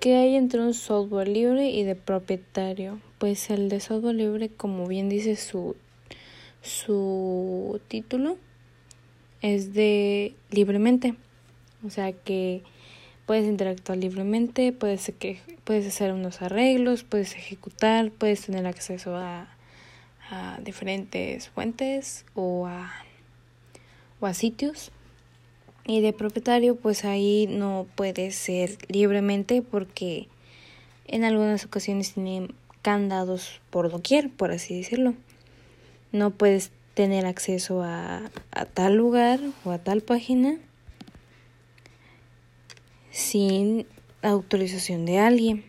¿Qué hay entre un software libre y de propietario? Pues el de software libre, como bien dice su, su título, es de libremente. O sea que puedes interactuar libremente, puedes, puedes hacer unos arreglos, puedes ejecutar, puedes tener acceso a, a diferentes fuentes o a sitios y de propietario, pues ahí no puede ser libremente porque en algunas ocasiones tiene candados por doquier, por así decirlo. No puedes tener acceso a, a tal lugar o a tal página sin autorización de alguien.